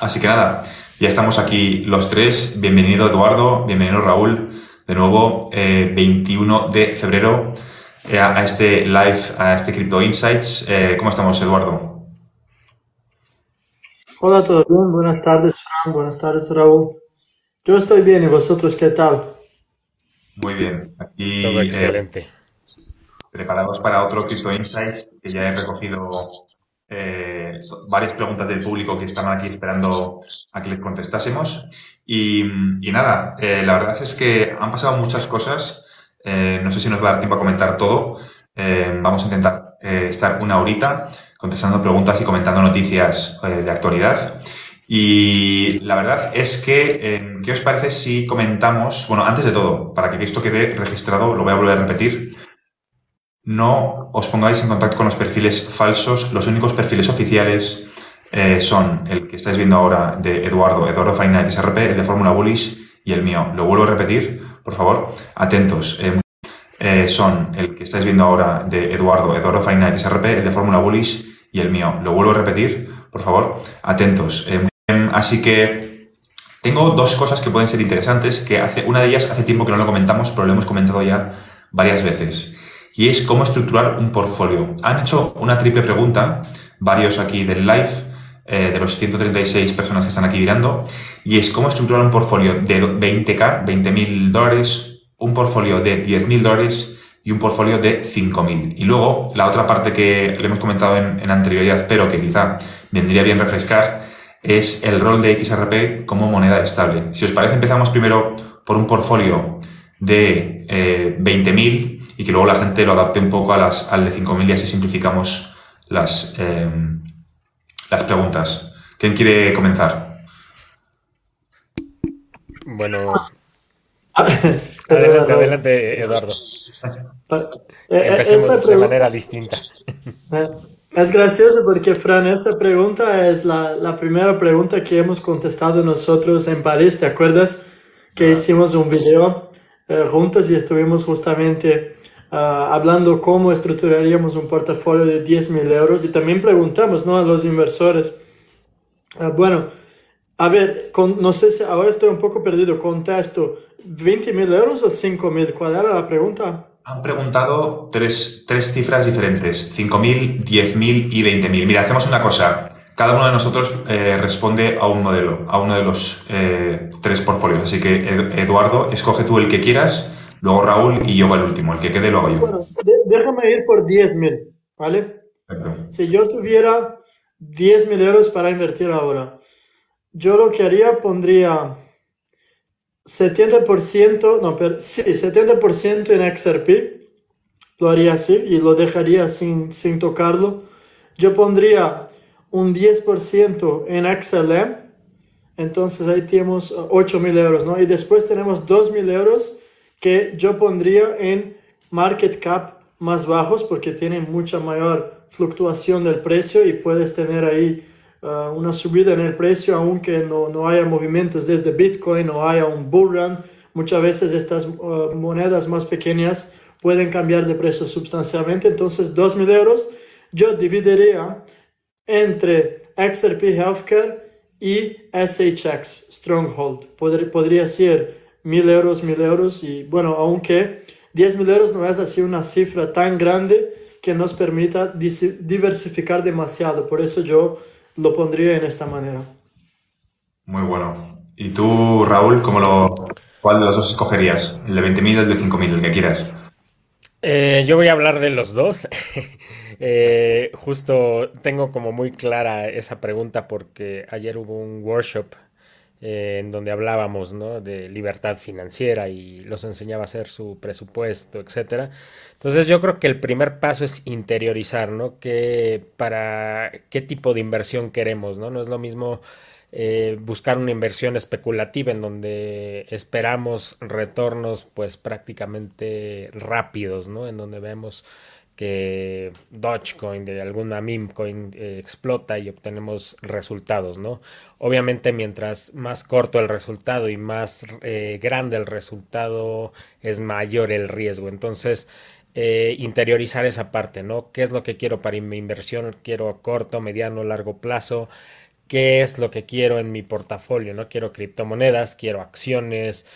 Así que nada, ya estamos aquí los tres. Bienvenido Eduardo, bienvenido Raúl. De nuevo, 21 eh, de febrero eh, a este live, a este Crypto Insights. Eh, ¿Cómo estamos, Eduardo? Hola, ¿todo bien? Buenas tardes, Fran. Buenas tardes, Raúl. Yo estoy bien, ¿y vosotros qué tal? Muy bien. Aquí, Todo excelente. preparados para otro Crypto Insights que ya he recogido eh, varias preguntas del público que estaban aquí esperando a que les contestásemos. Y, nada, eh, la verdad es que han pasado muchas cosas. Eh, no sé si nos va a dar tiempo a comentar todo. vamos a intentar estar una horita contestando preguntas y comentando noticias de actualidad. Y la verdad es que, ¿qué os parece si comentamos, bueno, antes de todo, para que esto quede registrado, lo voy a volver a repetir, no os pongáis en contacto con los perfiles falsos. Los únicos perfiles oficiales eh, son el que estáis viendo ahora de Eduardo, Eduardo Farina SRP, el de Fórmula Bullish y el mío. Lo vuelvo a repetir, por favor, atentos. Eh, eh, son el que estáis viendo ahora de Eduardo, Eduardo Farina SRP, el de Fórmula Bullish y el mío. Lo vuelvo a repetir, por favor, atentos. así que tengo dos cosas que pueden ser interesantes, que hace, una de ellas hace tiempo que no lo comentamos, pero lo hemos comentado ya varias veces y es cómo estructurar un portfolio. Han hecho una triple pregunta, varios aquí del live, eh, de los 136 personas que están aquí mirando, y es cómo estructurar un portfolio de 20k, 20 mil dólares, un portfolio de 10 mil dólares y un portfolio de 5.000. Y luego, la otra parte que le hemos comentado en, en anterioridad, pero que quizá vendría bien refrescar, es el rol de XRP como moneda estable. Si os parece, empezamos primero por un portfolio de eh, 20.000 y que luego la gente lo adapte un poco a las, al de 5.000 y así simplificamos las, eh, las preguntas. ¿Quién quiere comenzar? Bueno, adelante, adelante, Eduardo. Eh, Empecemos de manera distinta. Eh, es gracioso porque, Fran, esa pregunta es la, la, primera pregunta que hemos contestado nosotros en París. ¿Te acuerdas que hicimos un video juntos y estuvimos justamente Ah, hablando cómo estructuraríamos un portafolio de 10 mil euros y también preguntamos ¿no? a los inversores. Ah, bueno, a ver, con, no sé si ahora estoy un poco perdido. Contesto, ¿20 mil euros o 5 mil? ¿Cuál era la pregunta? Han preguntado tres, tres cifras diferentes, 5.000, 10.000 y 20.000. Mira, hacemos una cosa. Cada uno de nosotros eh, responde a un modelo, a uno de los eh, tres portfolios. Así que, Eduardo, escoge tú el que quieras luego Raúl y yo el último, el que quede lo hago yo. Bueno, déjame ir por 10.000, ¿vale? Si yo tuviera 10.000 euros para invertir ahora, yo lo que haría pondría 70%, no, pero sí, 70% en XRP, lo haría así y lo dejaría sin, sin tocarlo. Yo pondría un 10% en XLM, entonces ahí tenemos 8.000 euros, ¿no? Y después tenemos 2.000 euros que yo pondría en market cap más bajos porque tienen mucha mayor fluctuación del precio y puedes tener ahí uh, una subida en el precio aunque no, no, haya movimientos desde Bitcoin o haya un bull run. Muchas veces estas uh, monedas más pequeñas pueden cambiar de precio sustancialmente. Entonces, 2.000 euros yo dividiría entre XRP Healthcare y SHX Stronghold. podría ser mil euros, mil euros y bueno, aunque 10 mil euros no es así una cifra tan grande que nos permita diversificar demasiado. Por eso yo lo pondría en esta manera. Muy bueno. ¿Y tú, Raúl, cómo lo, cuál de los dos escogerías? ¿El de 20.000 o el de 5.000, el que quieras? Eh, yo voy a hablar de los dos. Eh, justo tengo como muy clara esa pregunta porque ayer hubo un workshop eh, en donde hablábamos ¿no? de libertad financiera y los enseñaba a hacer su presupuesto, etcétera. Entonces yo creo que el primer paso es interiorizar, ¿no? Que para qué tipo de inversión queremos, ¿no? No es lo mismo eh, buscar una inversión especulativa en donde esperamos retornos pues prácticamente rápidos, ¿no? En donde vemos que Dogecoin de alguna meme coin eh, explota y obtenemos resultados, ¿no? Obviamente mientras más corto el resultado y más eh, grande el resultado es mayor el riesgo. Entonces, eh, interiorizar esa parte, ¿no? ¿Qué es lo que quiero para mi inversión? Quiero corto, mediano, largo plazo. qué es lo que quiero en mi portafolio, ¿no? Quiero criptomonedas, quiero acciones,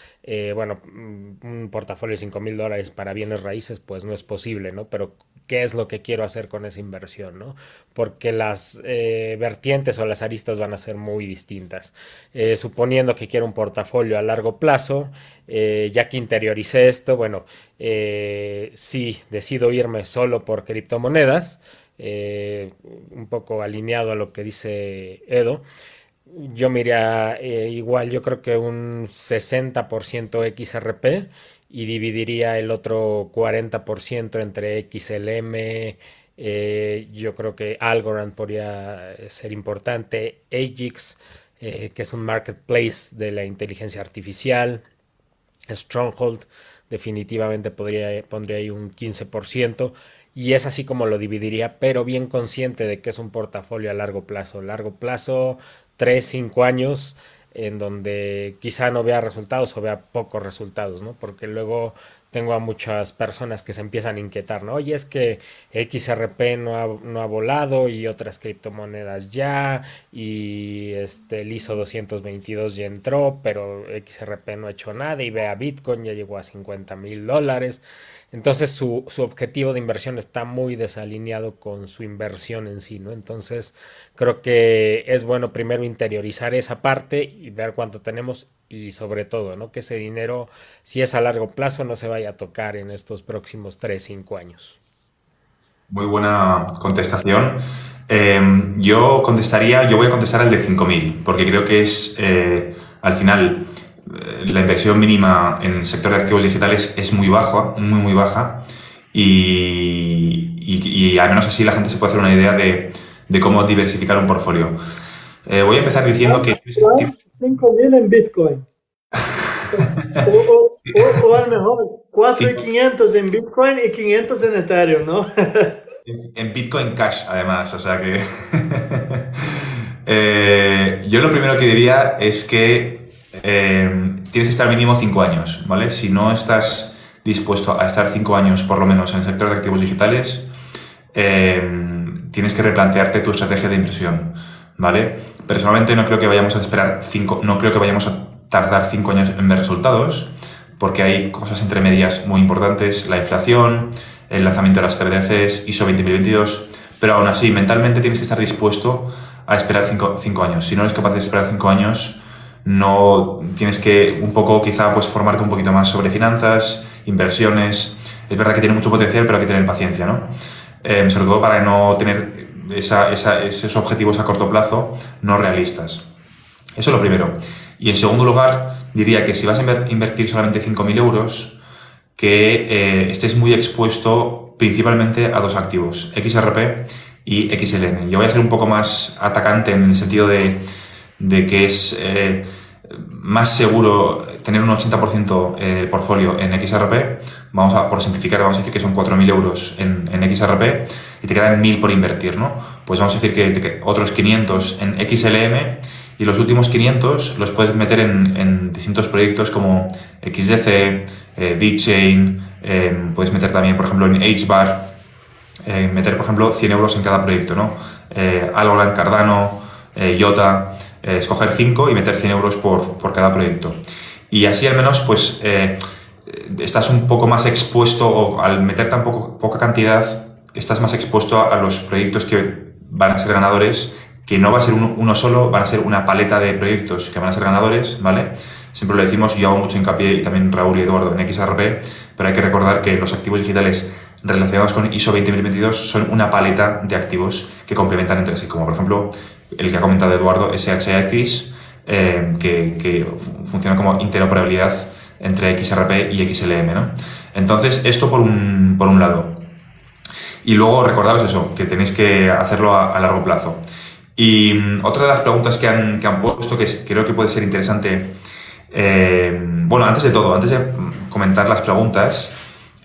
bueno, mm, un portafolio de 5 mil dólares para bienes raíces, pues no es posible, ¿no? Pero qué es lo que quiero hacer con esa inversión, ¿no? Porque las eh, vertientes o las aristas van a ser muy distintas. Eh, suponiendo que quiero un portafolio a largo plazo, ya que interioricé esto, bueno, sí, decido irme solo por criptomonedas, eh, un poco alineado a lo que dice Edo. Yo miraría eh, igual, yo creo que un 60% XRP y dividiría el otro 40% entre XLM. Eh, yo creo que Algorand podría ser importante. Agix, que es un marketplace de la inteligencia artificial. Stronghold, definitivamente podría, pondría ahí un 15% y es así como lo dividiría, pero bien consciente de que es un portafolio a largo plazo. Largo plazo, 3, 5 años, en donde quizá no vea resultados o vea pocos resultados, ¿no? Porque luego tengo a muchas personas que se empiezan a inquietar, ¿no? Oye, es que XRP no ha, no ha volado y otras criptomonedas ya, y este, el ISO 222 ya entró, pero XRP no ha hecho nada, y vea Bitcoin ya llegó a 50 mil dólares. Entonces su, su, objetivo de inversión está muy desalineado con su inversión en sí, ¿no? Entonces creo que es bueno primero interiorizar esa parte y ver cuánto tenemos y sobre todo, ¿no? Que ese dinero, si es a largo plazo, no se vaya a tocar en estos próximos 3, 5 años. Muy buena contestación. Em, yo contestaría, yo voy a contestar al de 5.000, porque creo que es, eh, al final, eh, la inversión mínima en el sector de activos digitales es muy baja, muy, muy baja, y, al menos así la gente se puede hacer una idea de, de cómo diversificar un portfolio. Eh, voy a empezar diciendo que... 5.000 en Bitcoin. o, o, o, mejor, 4.500 en Bitcoin y 500 en Ethereum, ¿no? en Bitcoin Cash, además, o sea que... eh, yo lo primero que diría es que eh, tienes que estar mínimo 5 años, ¿vale? Si no estás dispuesto a estar 5 años por lo menos en el sector de activos digitales, eh, tienes que replantearte tu estrategia de inversión, ¿vale? Personalmente no creo que vayamos a esperar 5, no creo que vayamos a tardar 5 años en ver resultados, porque hay cosas entre medias muy importantes, la inflación, el lanzamiento de las CBDCs, ISO 20022, pero aún así, mentalmente tienes que estar dispuesto a esperar 5 años. Si no eres capaz de esperar 5 años, no tienes que un poco quizá pues formarte un poquito más sobre finanzas, inversiones. Es verdad que tiene mucho potencial, pero hay que tener paciencia, ¿no? Em, sobre todo para no tener esos objetivos a corto plazo no realistas. Eso es lo primero. Y en segundo lugar, diría que si vas a invertir solamente 5.000 euros, que eh, estés muy expuesto principalmente a dos activos, XRP y XLM. Yo voy a ser un poco más atacante en el sentido de de que es eh, más seguro tener un 80% de portfolio en XRP, vamos a, por simplificar, vamos a decir que son 4.000 euros en, en, XRP y te quedan 1.000 por invertir, ¿no? Pues vamos a decir que, otros 500 en XLM y los últimos 500 los puedes meter en, en distintos proyectos como XDC, eh, eh, puedes meter también, por ejemplo, en HBAR, eh, meter, por ejemplo, 100 euros en cada proyecto, ¿no? Eh, Algorand, Cardano, eh, IOTA, eh, escoger 5 y meter 100 euros por, por, cada proyecto. Y así al menos pues eh, estás un poco más expuesto o al meter tan poco, poca cantidad estás más expuesto a, los proyectos que van a ser ganadores, que no va a ser uno, solo, van a ser una paleta de proyectos que van a ser ganadores, ¿vale? Siempre lo decimos, yo hago mucho hincapié y también Raúl y Eduardo en XRP, pero hay que recordar que los activos digitales relacionados con ISO 20022 son una paleta de activos que complementan entre sí, como por ejemplo el que ha comentado Eduardo, SHX, eh, que, funciona como interoperabilidad entre XRP y XLM. ¿no? Entonces, esto por un, por un lado. Y luego recordaros eso, que tenéis que hacerlo a, largo plazo. Y mm, otra de las preguntas que han, que han puesto, que creo que puede ser interesante, eh, bueno, antes de todo, antes de comentar las preguntas,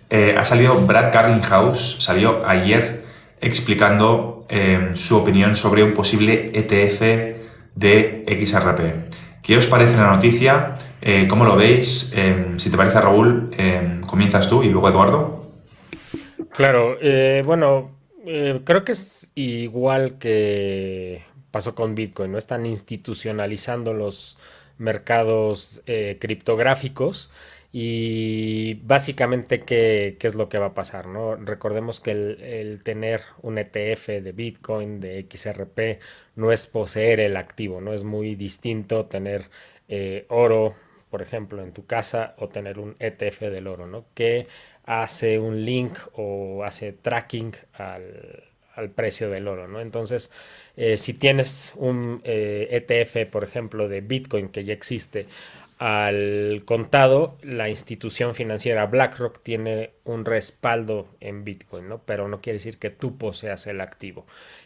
eh, ha salido Brad Carlinghouse, salió ayer explicando su opinión sobre un posible ETF de XRP. ¿Qué os parece la noticia? Eh, ¿Cómo lo veis? Em, si te parece, Raúl, em, comienzas tú y luego Eduardo. Claro, eh, bueno, eh, creo que es igual que pasó con Bitcoin, ¿no? Están institucionalizando los mercados criptográficos y básicamente, ¿qué, es lo que va a pasar? ¿no? Recordemos que el, tener un ETF de Bitcoin, de XRP, no es poseer el activo, ¿no? Es muy distinto tener eh, oro, por ejemplo, en tu casa o tener un ETF del oro, ¿no? Que hace un link o hace tracking al, precio del oro, ¿no? Entonces, eh, si tienes un ETF, e por ejemplo, de Bitcoin que ya existe, al contado, la institución financiera BlackRock tiene un respaldo en Bitcoin, ¿no? Pero no quiere decir que tú poseas el activo.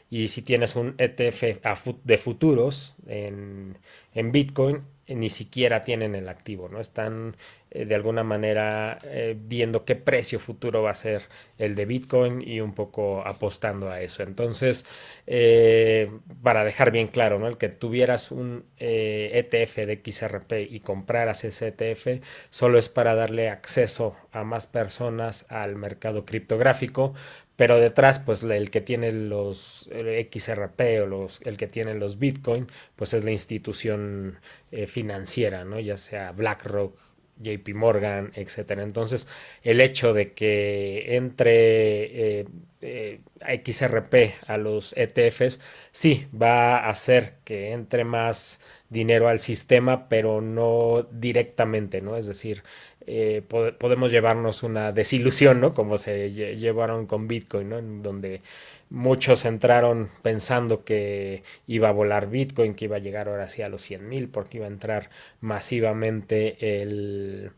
Y si tienes un ETF de futuros en, en Bitcoin, ni siquiera tienen el activo, ¿no? Están eh, de alguna manera eh, viendo qué precio futuro va a ser el de Bitcoin y un poco apostando a eso. Entonces, eh, para dejar bien claro, ¿no? El que tuvieras un ETF e de XRP y compraras ese ETF solo es para darle acceso a más personas al mercado criptográfico, pero detrás, pues el que tiene los XRP o los, el que tiene los Bitcoin, pues es la institución financiera, ¿no? Ya sea BlackRock, JP Morgan, etcétera. Entonces, el hecho de que entre eh, eh, XRP a los ETFs, sí, va a hacer que entre más dinero al sistema, pero no directamente, ¿no? Es decir, eh, podemos llevarnos una desilusión, ¿no? Como se llevaron con Bitcoin, ¿no? En donde Muchos entraron pensando que iba a volar Bitcoin, que iba a llegar ahora sí a los 100 mil, porque iba a entrar masivamente el,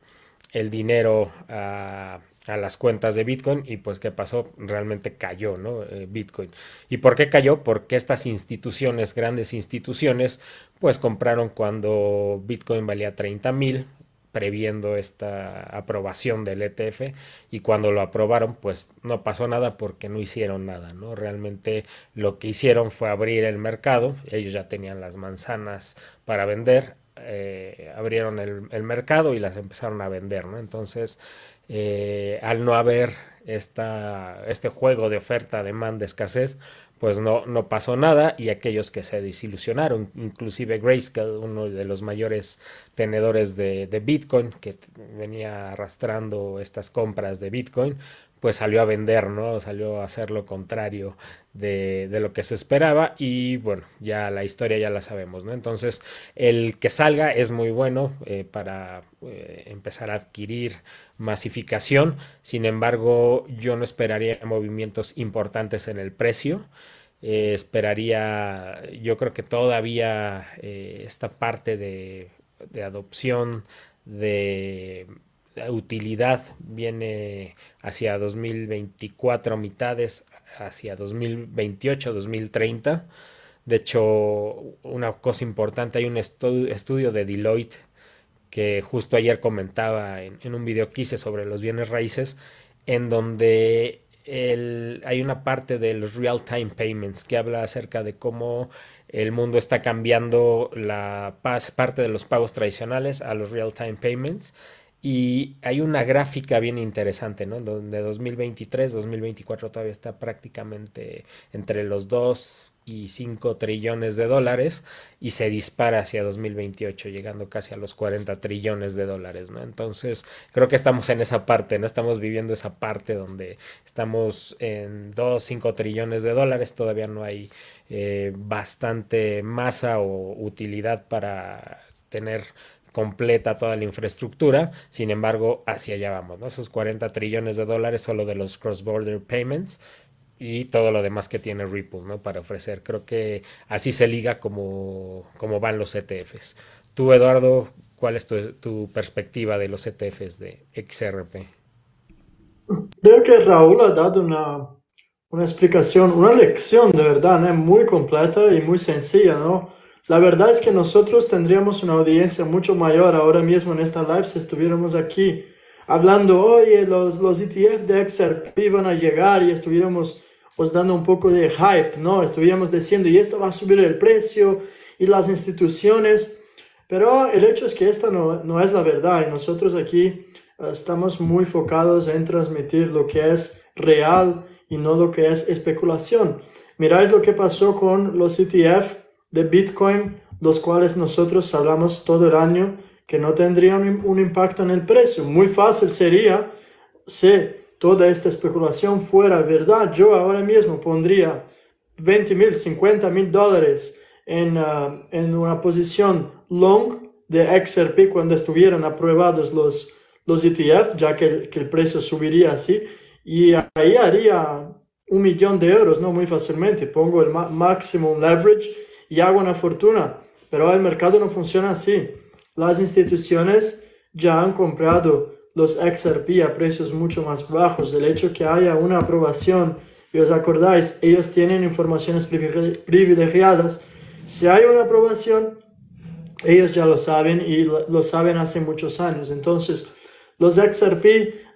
dinero a, las cuentas de Bitcoin y pues qué pasó, realmente cayó, ¿no? Eh, Bitcoin. ¿Y por qué cayó? Porque estas instituciones, grandes instituciones, pues compraron cuando Bitcoin valía 30 mil, previendo esta aprobación del ETF y cuando lo aprobaron pues no pasó nada porque no hicieron nada, ¿no? Realmente lo que hicieron fue abrir el mercado, ellos ya tenían las manzanas para vender, eh, abrieron el, mercado y las empezaron a vender, ¿no? Entonces, eh, al no haber esta, este juego de oferta, demanda, escasez, pues no, no pasó nada y aquellos que se desilusionaron, inclusive Grayscale, uno de los mayores tenedores de, Bitcoin, que venía arrastrando estas compras de Bitcoin, pues salió a vender, ¿no? Salió a hacer lo contrario de, lo que se esperaba y bueno, ya la historia ya la sabemos, ¿no? Entonces, el que salga es muy bueno eh, para eh, empezar a adquirir masificación, sin embargo, yo no esperaría movimientos importantes en el precio. Eh, esperaría, yo creo que todavía esta parte de, de adopción de utilidad viene hacia 2024 mitades, hacia 2028, 2030. De hecho, una cosa importante, hay un estudio de Deloitte que justo ayer comentaba en, un video que hice sobre los bienes raíces, en donde hay una parte de los real-time payments que habla acerca de cómo el mundo está cambiando la parte de los pagos tradicionales a los real-time payments y hay una gráfica bien interesante, ¿no? Donde 2023, 2024 todavía está prácticamente entre los 2 y 5 trillones de dólares y se dispara hacia 2028, llegando casi a los 40 trillones de dólares, ¿no? Entonces, creo que estamos en esa parte, ¿no? Estamos viviendo esa parte donde estamos en 2, 5 trillones de dólares, todavía no hay eh, bastante masa o utilidad para tener completa toda la infraestructura, sin embargo, hacia allá vamos, ¿no? Esos 40 trillones de dólares solo de los cross-border payments y todo lo demás que tiene Ripple, ¿no? Para ofrecer. Creo que así se liga como, van los ETFs. Tú, Eduardo, ¿cuál es tu, perspectiva de los ETFs de XRP? Creo que Raúl ha dado una, una explicación, una lección de verdad, ¿no? Muy completa y muy sencilla, ¿no? La verdad es que nosotros tendríamos una audiencia mucho mayor ahora mismo en esta live si estuviéramos aquí hablando, oye, los, los ETF de XRP van a llegar y estuviéramos pues dando un poco de hype, ¿no? Estuviéramos diciendo, y esto va a subir el precio y las instituciones, pero el hecho es que esta no, no es la verdad y nosotros aquí eh, estamos muy enfocados en transmitir lo que es real y no lo que es especulación. Miráis lo que pasó con los ETF de Bitcoin, los cuales nosotros hablamos todo el año que no tendrían un, impacto en el precio. Muy fácil sería si toda esta especulación fuera verdad. Yo ahora mismo pondría 20 mil, 50 mil dólares en, uh, en una posición long de XRP cuando estuvieran aprobados los, los ETF, ya que el, que el precio subiría así. Y ahí haría un millón de euros, ¿no? Muy fácilmente. Pongo el máximo leverage y hago una fortuna. Pero el mercado no funciona así. Las instituciones ya han comprado los XRP a precios mucho más bajos. El hecho que haya una aprobación, y os acordáis, ellos tienen informaciones privilegiadas. Si hay una aprobación, ellos ya lo saben y lo saben hace muchos años. Entonces, los XRP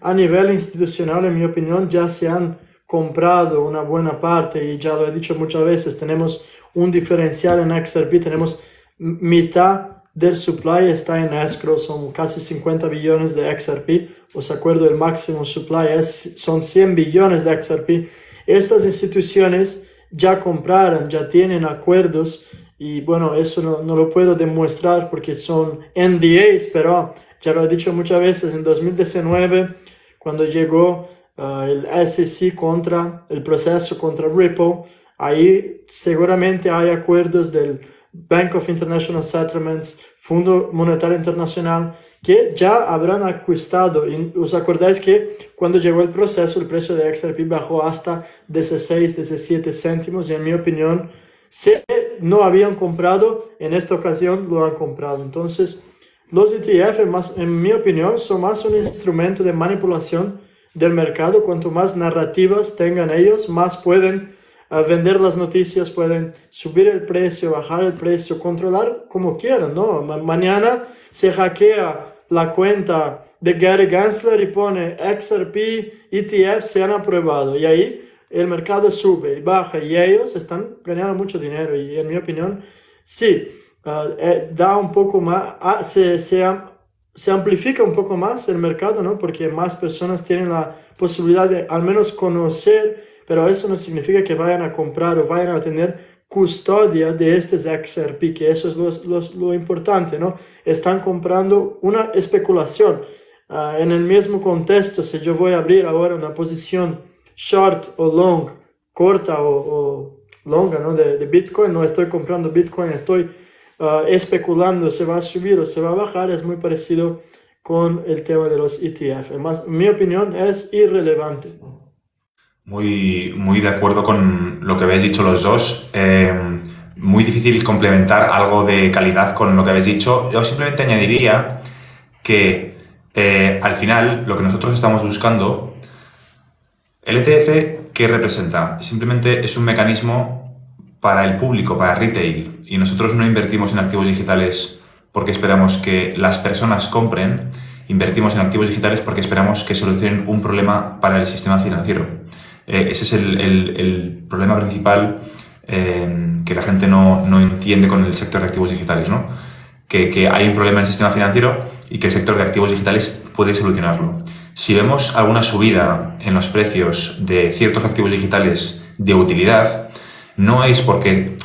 a nivel institucional, en mi opinión, ya se han comprado una buena parte y ya lo he dicho muchas veces, tenemos un diferencial en XRP, tenemos mitad del supply está en escrow, son casi 50 billones de XRP, os acuerdo el máximo supply es, son 100 billones de XRP. Estas instituciones ya compraron, ya tienen acuerdos y bueno, eso no, no lo puedo demostrar porque son NDAs, pero ya lo he dicho muchas veces, en 2019, cuando llegó uh, el SEC contra el proceso contra Ripple, ahí seguramente hay acuerdos del Bank of International Settlements, Fondo Monetario Internacional, que ya habrán acustado. Y os acordáis que cuando llegó el proceso, el precio de XRP bajó hasta 16, 17 céntimos, y en mi opinión, si no habían comprado, en esta ocasión lo han comprado. Entonces, los ETF, más, en mi opinión, son más un instrumento de manipulación del mercado. Cuanto más narrativas tengan ellos, más pueden uh, vender las noticias, pueden subir el precio, bajar el precio, controlar como quieran, ¿no? mañana se hackea la cuenta de Gary Gensler y pone XRP, ETF se han aprobado y ahí el mercado sube y baja y ellos están ganando mucho dinero y en mi opinión, sí Ah, eh, da un poco más, ah, se, se, se, amplifica un poco más el mercado, ¿no? Porque más personas tienen la posibilidad de al menos conocer, pero eso no significa que vayan a comprar o vayan a tener custodia de este XRP, que eso es lo, lo, importante, ¿no? Están comprando una especulación. Uh, en el mismo contexto, si yo voy a abrir ahora una posición short o long, corta o, o longa, ¿no? De, Bitcoin, no estoy comprando Bitcoin, estoy Ah, especulando se va a subir o se va a bajar es muy parecido con el tema de los ETF. Más, mi opinión es irrelevante. Muy, muy de acuerdo con lo que habéis dicho los dos. Eh, muy difícil complementar algo de calidad con lo que habéis dicho. Yo simplemente añadiría que eh, al final lo que nosotros estamos buscando, el ETF, ¿qué representa? Simplemente es un mecanismo para el público, para retail, y nosotros no invertimos en activos digitales porque esperamos que las personas compren, invertimos en activos digitales porque esperamos que solucionen un problema para el sistema financiero. Eh, ese es el, problema principal eh, que la gente no, entiende con el sector de activos digitales, ¿no? Que, que hay un problema en el sistema financiero y que el sector de activos digitales puede solucionarlo. Si vemos alguna subida en los precios de ciertos activos digitales de utilidad, no es porque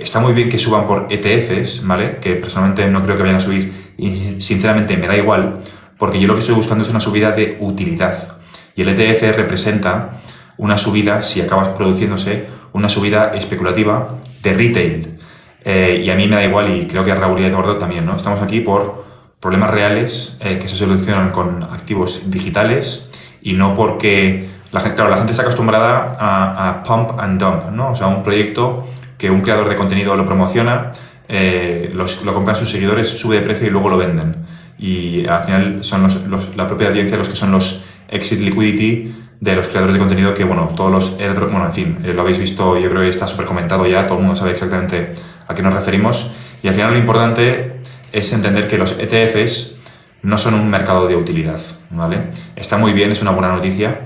está muy bien que suban por ETFs, ¿vale? Que personalmente no creo que vayan a subir y sinceramente me da igual, porque yo lo que estoy buscando es una subida de utilidad. Y el ETF representa una subida, si acabas produciéndose, una subida especulativa de retail. Eh, y a mí me da igual y creo que a Raúl y a Eduardo también, ¿no? Estamos aquí por problemas reales eh, que se solucionan con activos digitales y no porque la gente, claro, la gente está acostumbrada a, pump and dump, ¿no? O sea, un proyecto que un creador de contenido lo promociona, eh, lo compran sus seguidores, sube de precio y luego lo venden. Y al final son la propia audiencia los que son los exit liquidity de los creadores de contenido que, bueno, todos los bueno, en fin, eh, lo habéis visto, yo creo que está súper comentado ya, todo el mundo sabe exactamente a qué nos referimos. Y al final lo importante es entender que los ETFs no son un mercado de utilidad, ¿vale? Está muy bien, es una buena noticia,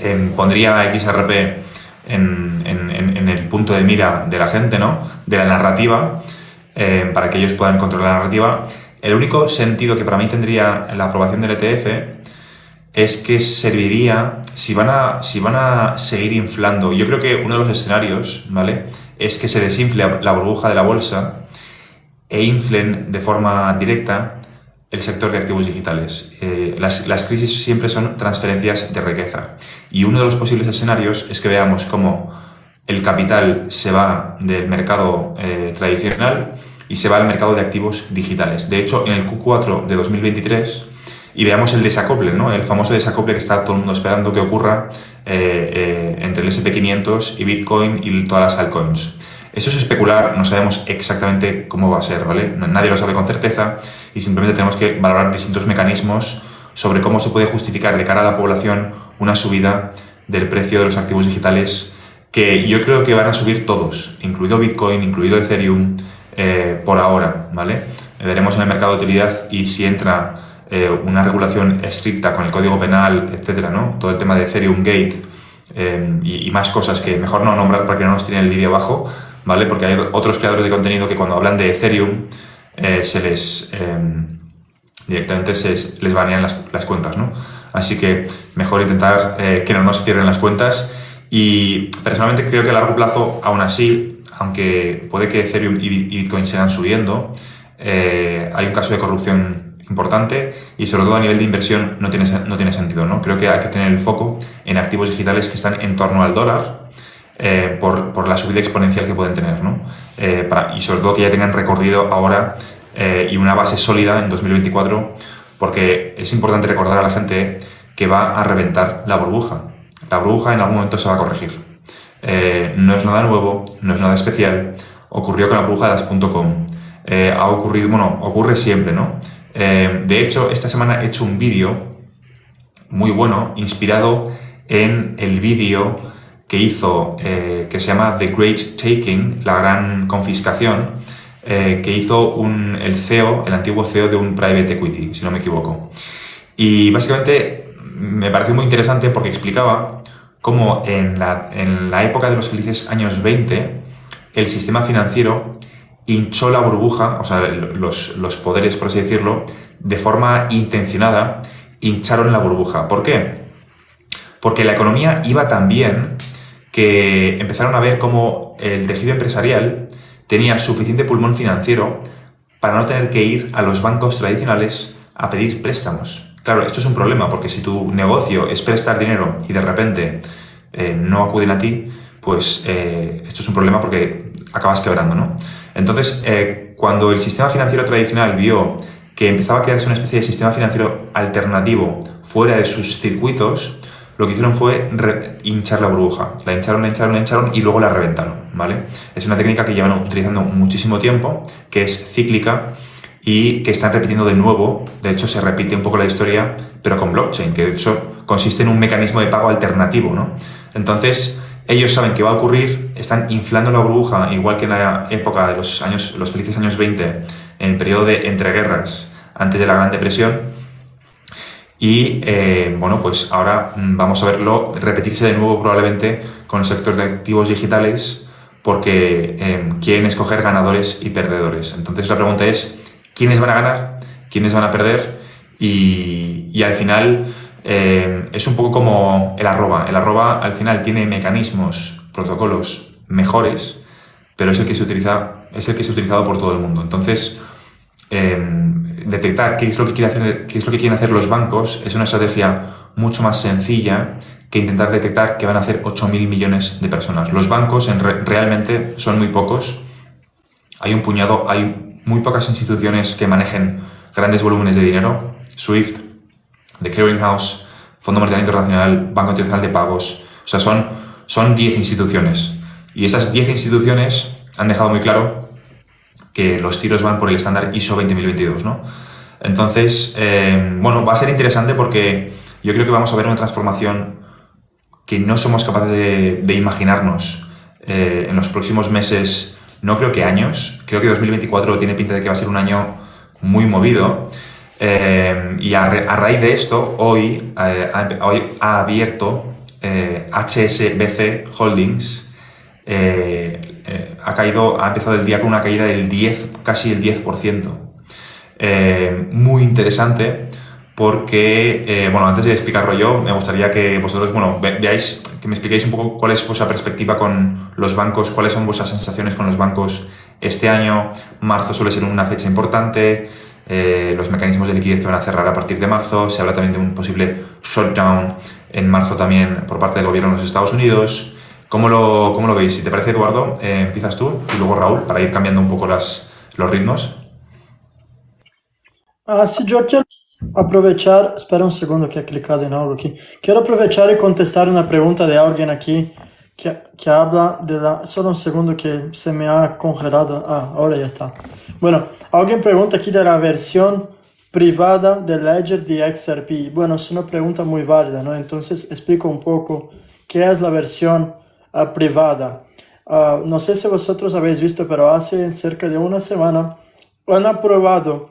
Em, pondría XRP en, en, el punto de mira de la gente, ¿no? De la narrativa, em, para que ellos puedan controlar la narrativa. El único sentido que para mí tendría la aprobación del ETF es que serviría, si van a, si van a seguir inflando, yo creo que uno de los escenarios, ¿vale? es que se desinfle la burbuja de la bolsa e inflen de forma directa el sector de activos digitales. Eh, las, las, crisis siempre son transferencias de riqueza y uno de los posibles escenarios es que veamos cómo el capital se va del mercado eh, tradicional y se va al mercado de activos digitales. De hecho, en el Q4 de 2023, y veamos el desacople, ¿no? el famoso desacople que está todo el mundo esperando que ocurra eh, entre el SP500 y Bitcoin y todas las altcoins. Eso es especular, no sabemos exactamente cómo va a ser, ¿vale? Nadie lo sabe con certeza y simplemente tenemos que valorar distintos mecanismos sobre cómo se puede justificar de cara a la población una subida del precio de los activos digitales que yo creo que van a subir todos, incluido Bitcoin, incluido Ethereum, eh, por ahora, ¿vale? Veremos en el mercado de utilidad y si entra eh, una regulación estricta con el código penal, etcétera, ¿no? Todo el tema de Ethereum Gate eh, y, más cosas que mejor no nombrar para que no nos tienen el vídeo abajo, ¿vale? Porque hay otros creadores de contenido que cuando hablan de Ethereum eh, se les directamente se les banean las, las, cuentas, ¿no? Así que mejor intentar que no nos cierren las cuentas y personalmente creo que a largo plazo, aún así, aunque puede que Ethereum y Bitcoin sigan subiendo, hay un caso de corrupción importante y sobre todo a nivel de inversión no tiene, no tiene sentido, ¿no? Creo que hay que tener el foco en activos digitales que están en torno al dólar, eh, por, por, la subida exponencial que pueden tener, ¿no? Eh, y sobre todo que ya tengan recorrido ahora eh, y una base sólida en 2024, porque es importante recordar a la gente que va a reventar la burbuja. La burbuja en algún momento se va a corregir. No es nada nuevo, no es nada especial. Ocurrió con la burbuja de las .com. ha ocurrido, bueno, ocurre siempre, ¿no? De hecho, esta semana he hecho un vídeo muy bueno, inspirado en el vídeo que hizo, eh, que se llama The Great Taking, la gran confiscación, eh, que hizo un, el CEO, el antiguo CEO de un private equity, si no me equivoco. Y básicamente me pareció muy interesante porque explicaba cómo en la, en la época de los felices años 20, el sistema financiero hinchó la burbuja, o sea, los, los poderes, por así decirlo, de forma intencionada, hincharon la burbuja. ¿Por qué? Porque la economía iba tan bien que empezaron a ver cómo el tejido empresarial tenía suficiente pulmón financiero para no tener que ir a los bancos tradicionales a pedir préstamos. Claro, esto es un problema porque si tu negocio es prestar dinero y de repente eh, no acuden a ti, pues eh, esto es un problema porque acabas quebrando, ¿no? Entonces, eh, cuando el sistema financiero tradicional vio que empezaba a crearse una especie de sistema financiero alternativo fuera de sus circuitos, lo que hicieron fue hinchar la burbuja. La hincharon, la hincharon, la hincharon y luego la reventaron, ¿vale? Es una técnica que llevan utilizando muchísimo tiempo, que es cíclica y que están repitiendo de nuevo. De hecho, se repite un poco la historia, pero con blockchain, que de hecho consiste en un mecanismo de pago alternativo, ¿no? Entonces, ellos saben que va a ocurrir, están inflando la burbuja, igual que en la época de los años, los felices años 20, en el periodo de entreguerras, antes de la Gran Depresión, y eh, bueno, pues ahora mm, vamos a verlo repetirse de nuevo probablemente con el sector de activos digitales porque eh, quieren escoger ganadores y perdedores. Entonces la pregunta es, ¿quiénes van a ganar? ¿Quiénes van a perder? Y al final eh, es un poco como el arroba. El arroba al final tiene mecanismos, protocolos mejores, pero es el que se utiliza, es el que se ha utilizado por todo el mundo. Entonces, detectar qué es lo que quiere qué es lo que quieren hacer los bancos es una estrategia mucho más sencilla que intentar detectar que van a hacer 8.000 millones de personas. Los bancos en realmente son muy pocos. Hay un puñado, hay muy pocas instituciones que manejen grandes volúmenes de dinero. SWIFT, The Clearing House, Fondo Monetario Internacional, Banco Internacional de Pagos. O sea, son, son 10 instituciones. Y esas 10 instituciones han dejado muy claro que los tiros van por el estándar ISO 20022, ¿no? Entonces, eh, bueno, va a ser interesante porque yo creo que vamos a ver una transformación que no somos capaces de, imaginarnos eh, en los próximos meses, no creo que años, creo que 2024 tiene pinta de que va a ser un año muy movido. Eh, y a, raíz de esto, hoy, hoy ha abierto HSBC Holdings eh, ha caído, ha empezado el día con una caída del 10, casi el 10%. Eh, muy interesante porque, eh, bueno, antes de explicarlo yo, me gustaría que vosotros, bueno, veáis, que me expliquéis un poco cuál es vuestra perspectiva con los bancos, cuáles son vuestras sensaciones con los bancos este año. Marzo suele ser una fecha importante, eh, los mecanismos de liquidez que van a cerrar a partir de marzo, se habla también de un posible shutdown en marzo también por parte del gobierno de los Estados Unidos. ¿Cómo lo, cómo lo veis? Si te parece, Eduardo, eh, empiezas tú y luego Raúl, para ir cambiando un poco las, los ritmos. Ah, sí, yo quiero aprovechar, espera un segundo que he clicado en algo aquí. Quiero aprovechar y contestar una pregunta de alguien aquí que, que habla de la... Solo un segundo que se me ha congelado. Ah, ahora ya está. Bueno, alguien pregunta aquí de la versión privada de Ledger de XRP. Bueno, es una pregunta muy válida, ¿no? Entonces explico un poco qué es la versión uh, privada. Uh, no sé si vosotros habéis visto, pero hace cerca de una semana han aprobado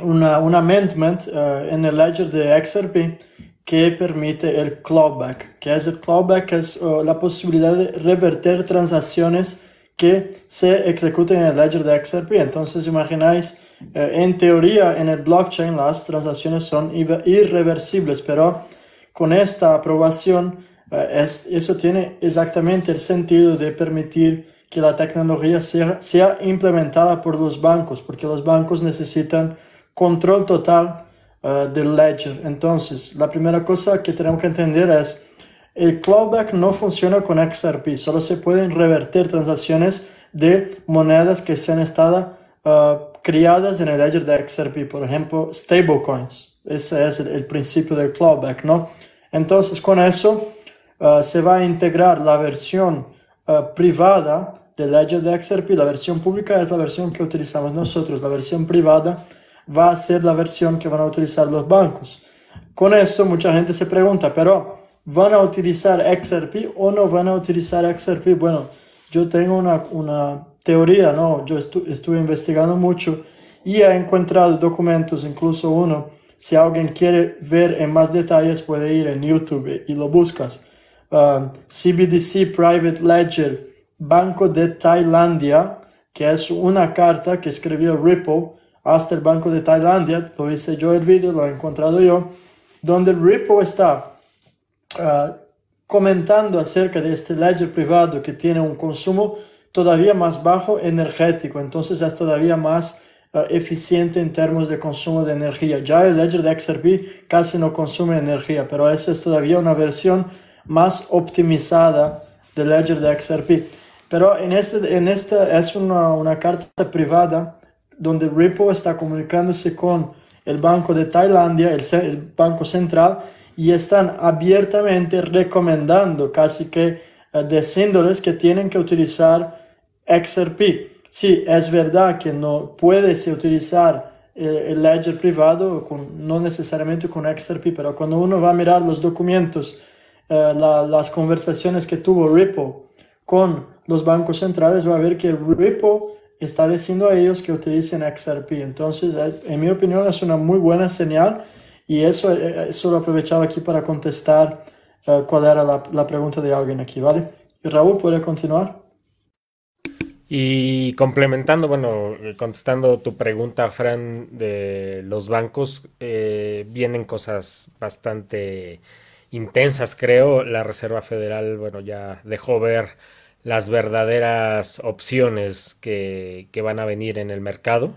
una, un amendment uh, en el ledger de XRP que permite el clawback. ¿Qué es el clawback? Es la posibilidad de reverter transacciones que se ejecuten en el ledger de XRP. Entonces, imagináis, eh, en teoría, en el blockchain las transacciones son irreversibles, pero con esta aprobación, eh, eso tiene exactamente el sentido de permitir que la tecnología sea, sea implementada por los bancos, porque los bancos necesitan control total uh, del ledger. Entonces, la primera cosa que tenemos que entender es, el clawback no funciona con XRP, solo se pueden revertir transacciones de monedas que se han estado uh, criadas en el ledger de XRP, por ejemplo, stablecoins. Ese es el, principio del clawback, ¿no? Entonces, con eso uh, se va a integrar la versión privada del ledger de XRP. La versión pública es la versión que utilizamos nosotros. La versión privada va a ser la versión que van a utilizar los bancos. Con eso mucha gente se pregunta, pero ¿van a utilizar XRP o no van a utilizar XRP? Bueno, yo tengo una, una teoría, ¿no? Yo estuve investigando mucho y he encontrado documentos, incluso uno, si alguien quiere ver en más detalles puede ir en YouTube y lo buscas. CBDC um, Private Ledger, Banco de Tailandia, que es una carta que escribió Ripple hasta el Banco de Tailandia, lo hice yo el vídeo, lo he encontrado yo, donde Ripple está ah, comentando acerca de este ledger privado que tiene un consumo todavía más bajo energético, entonces es todavía más ah, eficiente en términos de consumo de energía. Ya el ledger de XRP casi no consume energía, pero esa es todavía una versión más optimizada del ledger de XRP. Pero en, este, en esta es una, una carta privada donde Ripple está comunicándose con el Banco de Tailandia, el, Banco Central, y están abiertamente recomendando, casi que uh, diciéndoles que tienen que utilizar XRP. Sí, es verdad que no puedes utilizar eh, el ledger privado, con, no necesariamente con XRP, pero cuando uno va a mirar los documentos, eh, las conversaciones que tuvo Ripple con los bancos centrales, va a ver que Ripple está diciendo a ellos que utilicen XRP. Entonces, eh, en mi opinión, es una muy buena señal y eso, eh, eso lo aprovechaba aquí para contestar uh, cuál era la, la, pregunta de alguien aquí, ¿vale? Y Raúl, ¿puede continuar? Y complementando, bueno, contestando tu pregunta, Fran, de los bancos, eh, vienen cosas bastante intensas, creo. La Reserva Federal, bueno, ya dejó ver las verdaderas opciones que, van a venir en el mercado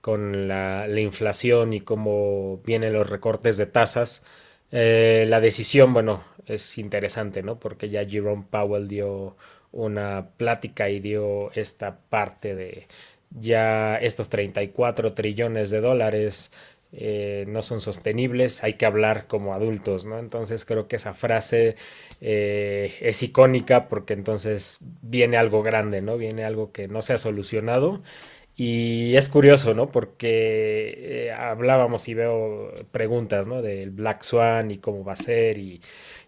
con la, inflación y cómo vienen los recortes de tasas. Eh, la decisión, bueno, es interesante, ¿no? Porque ya Jerome Powell dio una plática y dio esta parte de ya estos 34 trillones de dólares eh, no son sostenibles, hay que hablar como adultos, ¿no? Entonces creo que esa frase eh, es icónica porque entonces viene algo grande, ¿no? Viene algo que no se ha solucionado. Y es curioso, ¿no? Porque eh, hablábamos y veo preguntas, ¿no? Del Black Swan y cómo va a ser y,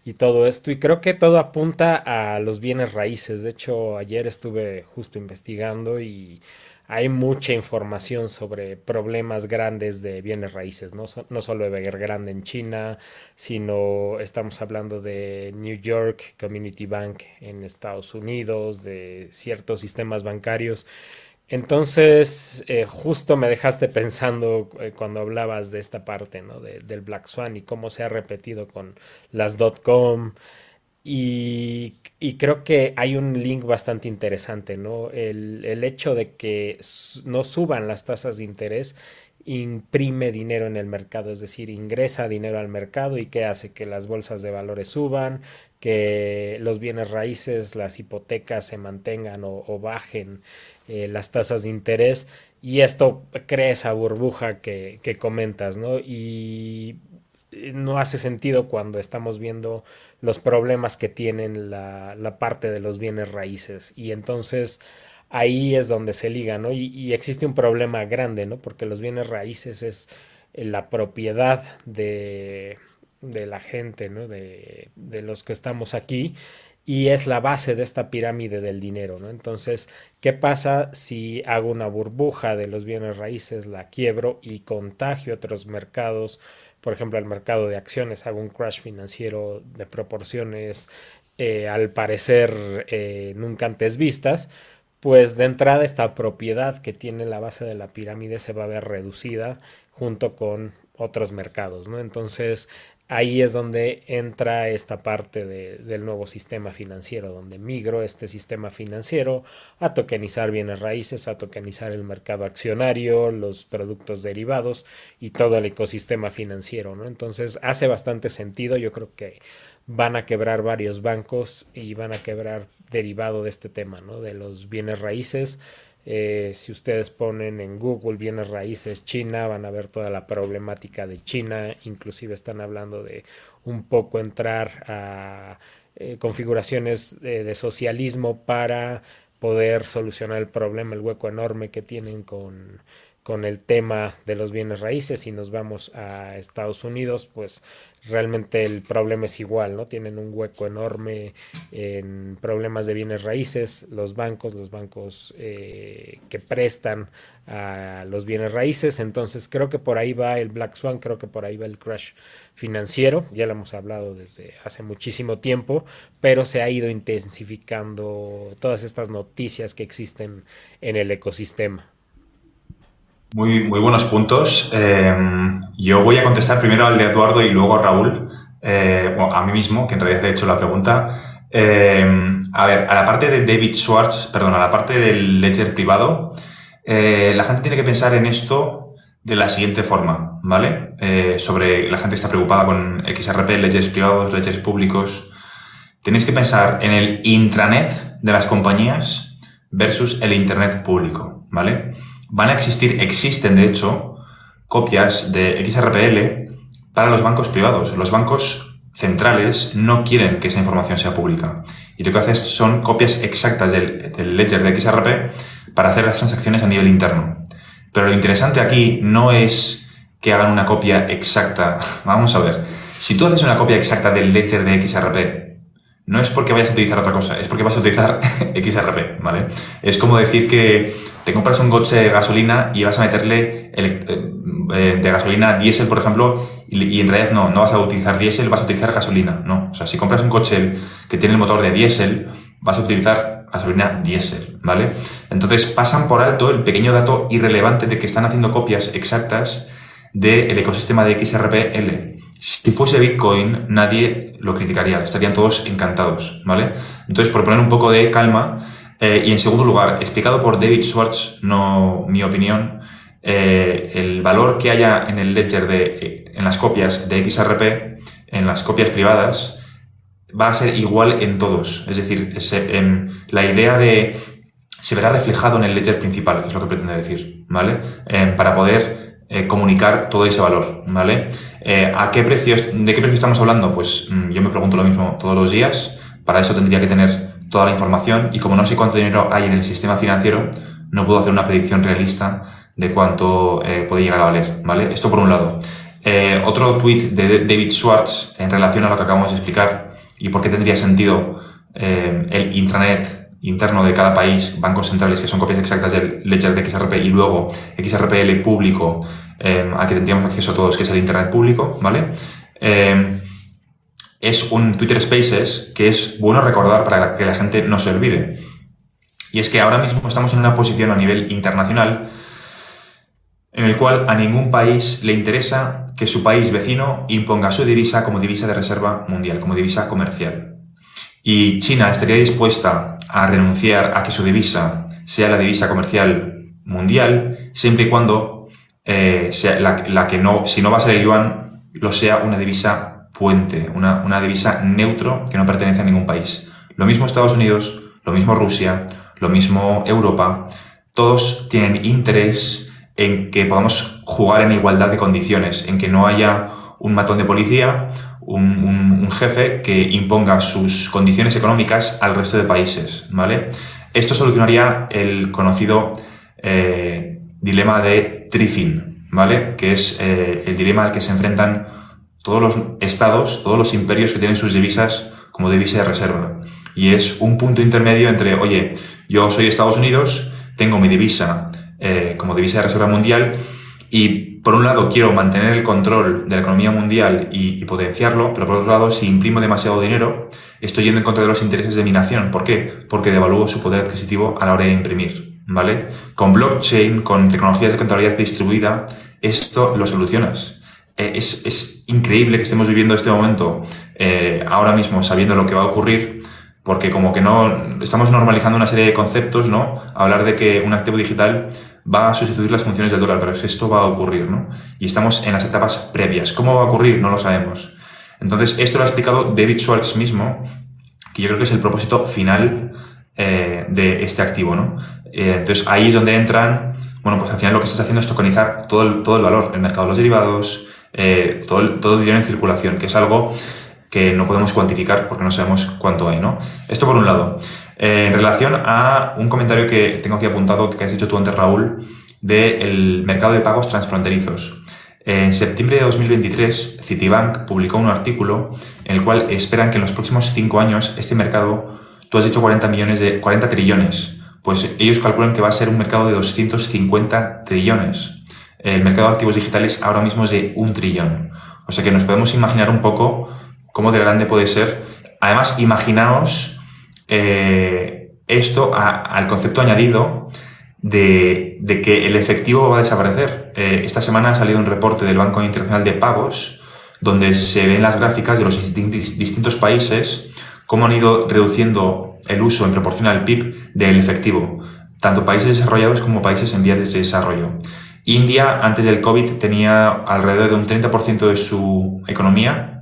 y todo esto. Y creo que todo apunta a los bienes raíces. De hecho, ayer estuve justo investigando y hay mucha información sobre problemas grandes de bienes raíces, no, no solo Evergrande en China, sino estamos hablando de New York Community Bank en Estados Unidos, de ciertos sistemas bancarios Entonces, eh, justo me dejaste pensando eh, cuando hablabas de esta parte, ¿no? del Black Swan y cómo se ha repetido con las .com y, creo que hay un link bastante interesante, ¿no? El, el hecho de que no suban las tasas de interés imprime dinero en el mercado, es decir, ingresa dinero al mercado y que hace que las bolsas de valores suban, que los bienes raíces, las hipotecas se mantengan o, bajen eh, las tasas de interés y esto crea esa burbuja que, comentas, ¿no? Y no hace sentido cuando estamos viendo los problemas que tienen la, la parte de los bienes raíces y entonces ahí es donde se liga, ¿no? Y, existe un problema grande, ¿no? Porque los bienes raíces es eh, la propiedad de, de la gente, ¿no? De, de, los que estamos aquí y es la base de esta pirámide del dinero, ¿no? Entonces, ¿qué pasa si hago una burbuja de los bienes raíces, la quiebro y contagio otros mercados? Por ejemplo, el mercado de acciones, hago un crash financiero de proporciones, eh, al parecer, eh, nunca antes vistas pues de entrada esta propiedad que tiene la base de la pirámide se va a ver reducida junto con otros mercados, ¿no? Entonces ahí es donde entra esta parte del nuevo sistema financiero, donde migro este sistema financiero a tokenizar bienes raíces, a tokenizar el mercado accionario, los productos derivados y todo el ecosistema financiero, ¿no? Entonces hace bastante sentido, yo creo que van a quebrar varios bancos y van a quebrar derivado de este tema, ¿no? De los bienes raíces. Eh, si ustedes ponen en Google bienes raíces China, van a ver toda la problemática de China. Inclusive están hablando de un poco entrar a eh, configuraciones de, socialismo para poder solucionar el problema, el hueco enorme que tienen con, con el tema de los bienes raíces. Si nos vamos a Estados Unidos, pues realmente el problema es igual, ¿no? Tienen un hueco enorme en problemas de bienes raíces, los bancos, los bancos eh, que prestan a los bienes raíces, entonces creo que por ahí va el Black Swan, creo que por ahí va el crash financiero, ya lo hemos hablado desde hace muchísimo tiempo, pero se ha ido intensificando todas estas noticias que existen en el ecosistema. Muy, muy buenos puntos. Eh, yo voy a contestar primero al de Eduardo y luego a Raúl, eh, a mí mismo, que en realidad he hecho la pregunta. Eh, a ver, a la parte de David Schwartz, perdón, a la parte del ledger privado, la gente tiene que pensar en esto de la siguiente forma, ¿vale? sobre la gente está preocupada con XRP, ledgers privados, ledgers públicos. Tenéis que pensar en el intranet de las compañías versus el internet público, ¿vale? Van a existir, existen de hecho, copias de XRPL para los bancos privados. Los bancos centrales no quieren que esa información sea pública. Y lo que hacen son copias exactas del, ledger de XRP para hacer las transacciones a nivel interno. Pero lo interesante aquí no es que hagan una copia exacta. Vamos a ver. Si tú haces una copia exacta del ledger de XRP, no es porque vayas a utilizar otra cosa, es porque vas a utilizar XRP, ¿vale? Es como decir que te compras un coche de gasolina y vas a meterle eh, de gasolina diésel, por ejemplo, y, en realidad no, no vas a utilizar diésel, vas a utilizar gasolina, ¿no? O sea, si compras un coche que tiene el motor de diésel, vas a utilizar gasolina diésel, ¿vale? Entonces pasan por alto el pequeño dato irrelevante de que están haciendo copias exactas del ecosistema de XRPL. Si fuese Bitcoin, nadie lo criticaría, estarían todos encantados, ¿vale? Entonces, por poner un poco de calma, eh, y en segundo lugar, explicado por David Schwartz, no mi opinión, eh, el valor que haya en el ledger de, eh, en las copias de XRP, en las copias privadas, va a ser igual en todos. Es decir, em, la idea de se verá reflejado en el ledger principal, es lo que pretende decir, ¿vale? Em, para poder comunicar todo ese valor, ¿vale? ¿A qué precios, de qué precio estamos hablando? Pues mm, yo me pregunto lo mismo todos los días. Para eso tendría que tener toda la información y como no sé cuánto dinero hay en el sistema financiero, no puedo hacer una predicción realista de cuánto eh, puede llegar a valer, ¿vale? Esto por un lado. Eh, otro tweet de David Schwartz en relación a lo que acabamos de explicar y por qué tendría sentido eh, el intranet interno de cada país, bancos centrales que son copias exactas del ledger de XRP y luego XRPL público al que tendríamos acceso todos, que es el internet público, ¿vale? es un Twitter Spaces que es bueno recordar para que la gente no se olvide. Y es que ahora mismo estamos en una posición a nivel internacional en el cual a ningún país le interesa que su país vecino imponga su divisa como divisa de reserva mundial, como divisa comercial. Y China estaría dispuesta a renunciar a que su divisa sea la divisa comercial mundial, siempre y cuando eh, sea la, que no, si no va a ser el yuan, lo sea una divisa puente, una, una divisa neutro que no pertenece a ningún país. Lo mismo Estados Unidos, lo mismo Rusia, lo mismo Europa, todos tienen interés en que podamos jugar en igualdad de condiciones, en que no haya un matón de policía, un, jefe que imponga sus condiciones económicas al resto de países, ¿vale? Esto solucionaría el conocido eh, dilema de Triffin, ¿vale? Que es eh, el dilema al que se enfrentan todos los estados, todos los imperios que tienen sus divisas como divisa de reserva. Y es un punto intermedio entre, oye, yo soy Estados Unidos, tengo mi divisa eh, como divisa de reserva mundial y por un lado quiero mantener el control de la economía mundial y, potenciarlo, pero por otro lado si imprimo demasiado dinero estoy yendo en contra de los intereses de mi nación. ¿Por qué? Porque devalúo su poder adquisitivo a la hora de imprimir, ¿vale? Con blockchain, con tecnologías de contabilidad distribuida, esto lo solucionas. Eh, es, es, increíble que estemos viviendo este momento eh, ahora mismo sabiendo lo que va a ocurrir porque como que no estamos normalizando una serie de conceptos, ¿no? Hablar de que un activo digital va a sustituir las funciones del dólar, pero es que esto va a ocurrir, ¿no? Y estamos en las etapas previas. ¿Cómo va a ocurrir? No lo sabemos. Entonces, esto lo ha explicado David Schwartz mismo, que yo creo que es el propósito final eh, de este activo, ¿no? Eh, entonces, ahí es donde entran, bueno, pues al final lo que estás haciendo es tokenizar todo el, todo el valor, el mercado de los derivados, eh, todo, el, todo el dinero en circulación, que es algo que no podemos cuantificar porque no sabemos cuánto hay, ¿no? Esto por un lado. Eh, en relación a un comentario que tengo aquí apuntado, que has dicho tú antes, Raúl, del mercado de pagos transfronterizos. En septiembre de 2023, Citibank publicó un artículo en el cual esperan que en los próximos cinco años este mercado, tú has dicho 40 millones de, 40 trillones, pues ellos calculan que va a ser un mercado de 250 trillones. El mercado de activos digitales ahora mismo es de un trillón. O sea que nos podemos imaginar un poco cómo de grande puede ser. Además, imaginaos eh, esto al concepto añadido de, que el efectivo va a desaparecer. Eh, esta semana ha salido un reporte del Banco Internacional de Pagos donde se ven las gráficas de los distintos países cómo han ido reduciendo el uso en proporción al PIB del efectivo, tanto países desarrollados como países en vías de desarrollo. India, antes del COVID, tenía alrededor de un 30% de su economía